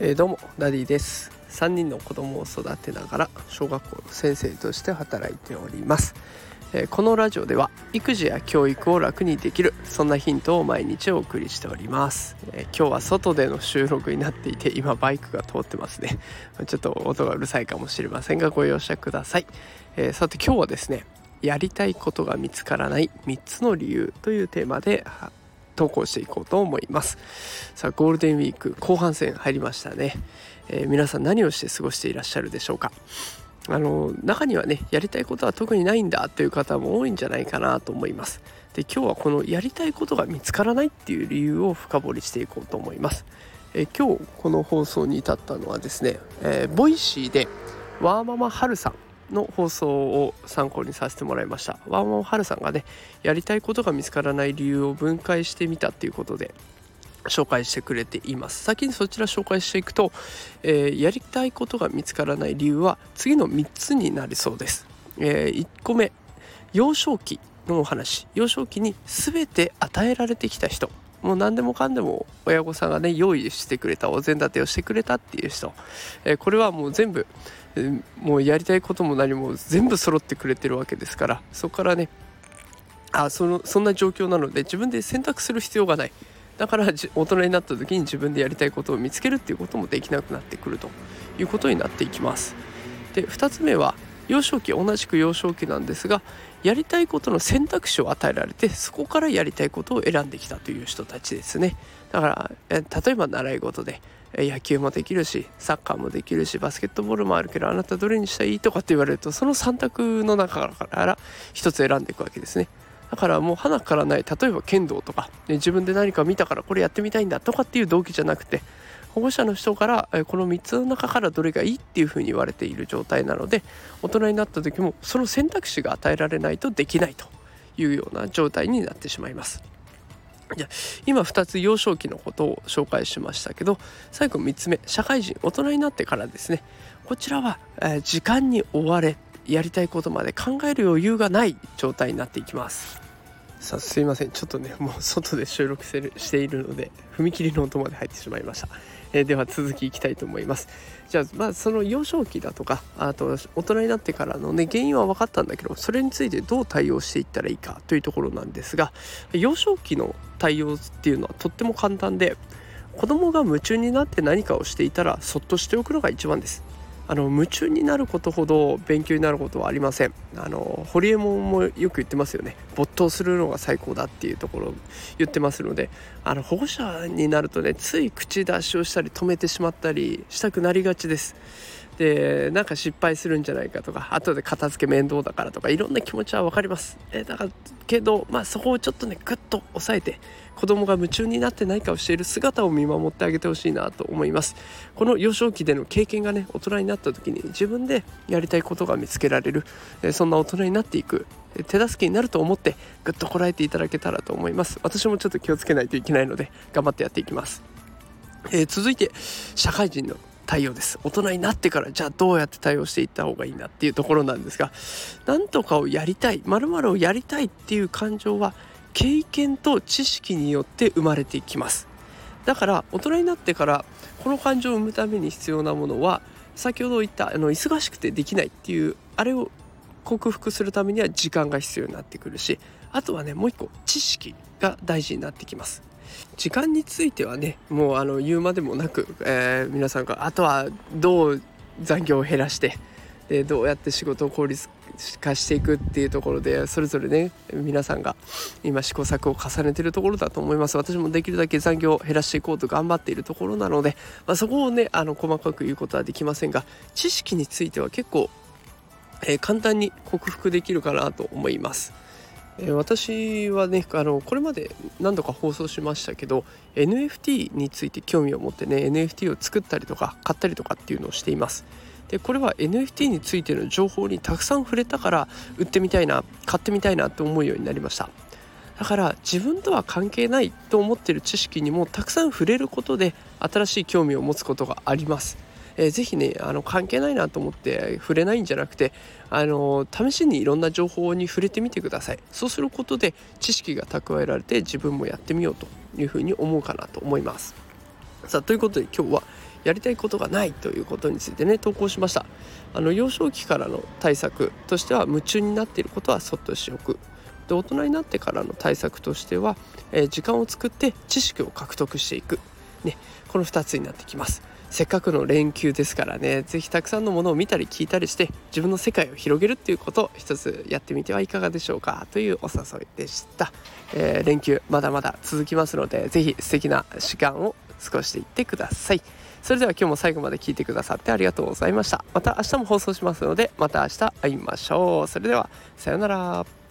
えー、どうもダディです。3人の子供を育てながら小学校の先生として働いております。えこのラジオでは育児や教育を楽にできるそんなヒントを毎日お送りしております、え今日は外での収録になっていて今バイクが通ってますね。ちょっと音がうるさいかもしれませんがご容赦ください、えー、さて今日はですねやりたいことが見つからない3つの理由というテーマで投稿していこうと思います。さあゴールデンウィーク後半戦入りましたね、えー、皆さん何をして過ごしていらっしゃるでしょうか。あの中にはねやりたいことは特にないんだという方も多いんじゃないかなと思います。で今日はこのやりたいことが見つからないっていう理由を深掘りしていこうと思います。え今日この放送に至ったのはですね、えー、 Voicy でワーママハルさんの放送を参考にさせてもらいました。ワーママハルさんがねやりたいことが見つからない理由を分解してみたっていうことで紹介してくれています。先にそちら紹介していくと、えー、やりたいことが見つからない理由は次の3つになりそうです、えー、1個目幼少期のお話。幼少期に全て与えられてきた人。もう何でもかんでも親御さんがね用意してくれたお膳立てをしてくれたっていう人、え、これはもう全部、え、もうやりたいことも何も全部揃ってくれてるわけですから。そこからねあそのそんな状況なので自分で選択する必要がない。だから大人になった時に自分でやりたいことを見つけるっていうこともできなくなってくるということになっていきます。で2つ目は幼少期同じく幼少期なんですがやりたいことの選択肢を与えられてそこからやりたいことを選んできたという人たちですね。だから例えば習い事で野球もできるしサッカーもできるしバスケットボールもあるけどあなたどれにしたらいいとかって言われるとその3択の中から1つ選んでいくわけですね。だからもう花からない例えば剣道とか、ね、自分で何か見たからこれやってみたいんだとかっていう動機じゃなくて保護者の人からこの3つの中からどれがいいっていうふうに言われている状態なので大人になった時もその選択肢が与えられないとできないというような状態になってしまいます。じゃ今2つ幼少期のことを紹介しましたけど最後3つ目社会人大人になってからですねこちらは、え、時間に追われやりたいことまで考える余裕がない状態になっていきますさすいません。ちょっとねもう外で収録しているので踏切の音まで入ってしまいました、えー、では続きいきたいと思います。じゃあまあその幼少期だとかあと大人になってからのね原因は分かったんだけどそれについてどう対応していったらいいかというところなんですが幼少期の対応っていうのはとっても簡単で子供が夢中になって何かをしていたらそっとしておくのが一番です。あの夢中になることほど勉強になることはありません。あのホリエモンもよく言ってますよね。没頭するのが最高だっていうところを言ってますのであの保護者になるとねつい口出しをしたり止めてしまったりしたくなりがちです。でなんか失敗するんじゃないかとか後で片付け面倒だからとかいろんな気持ちは分かります。えだからけどまあそこをちょっとねグッと抑えて子供が夢中になって何かをしている姿を見守ってあげてほしいなと思います。この幼少期での経験がね大人になった時に自分でやりたいことが見つけられる。そんな大人になっていく手助けになると思ってぐっとこらえていただけたらと思います。私もちょっと気をつけないといけないので頑張ってやっていきます、えー、続いて社会人の対応です。大人になってからじゃあどうやって対応していった方がいいなっていうところなんですが何とかをやりたいまるをやりたいっていう感情は経験と知識によって生まれてきます。だから大人になってからこの感情を生むために必要なものは先ほど言ったあの忙しくてできないっていうあれを克服するためには時間が必要になってくるしあとはねもう一個知識が大事になってきます。時間についてはねもうあの言うまでもなく、えー、皆さんがあとはどう残業を減らしてでどうやって仕事を効率化していくっていうところでそれぞれね皆さんが今試行錯誤を重ねてるところだと思います私もできるだけ残業を減らしていこうと頑張っているところなので、まあ、そこをねあの細かく言うことはできませんが知識については結構、えー、簡単に克服できるかなと思います。私はねあのこれまで何度か放送しましたけど NFT について興味を持ってね NFT を作ったりとか買ったりとかっていうのをしています。でこれは NFT についての情報にたくさん触れたから売ってみたいな買ってみたいなって思うようになりましただから自分とは関係ないと思ってる知識にもたくさん触れることで新しい興味を持つことがありますえー、ぜひねあの関係ないなと思って触れないんじゃなくてあの試しにいろんな情報に触れてみてください。そうすることで知識が蓄えられて自分もやってみようというふうに思うかなと思います。さあということで今日はやりたいことがないということについてね投稿しました。あの幼少期からの対策としては夢中になっていることはそっとしておく。で大人になってからの対策としては、えー、時間を作って知識を獲得していく、ね、この2つになってきます。せっかくの連休ですからね。是非たくさんのものを見たり聞いたりして自分の世界を広げるっていうことを一つやってみてはいかがでしょうか。というお誘いでした、えー、連休まだまだ続きますので是非素敵な時間を過ごしていってください。それでは今日も最後まで聞いてくださってありがとうございました。また明日も放送しますのでまた明日会いましょう。それではさようなら。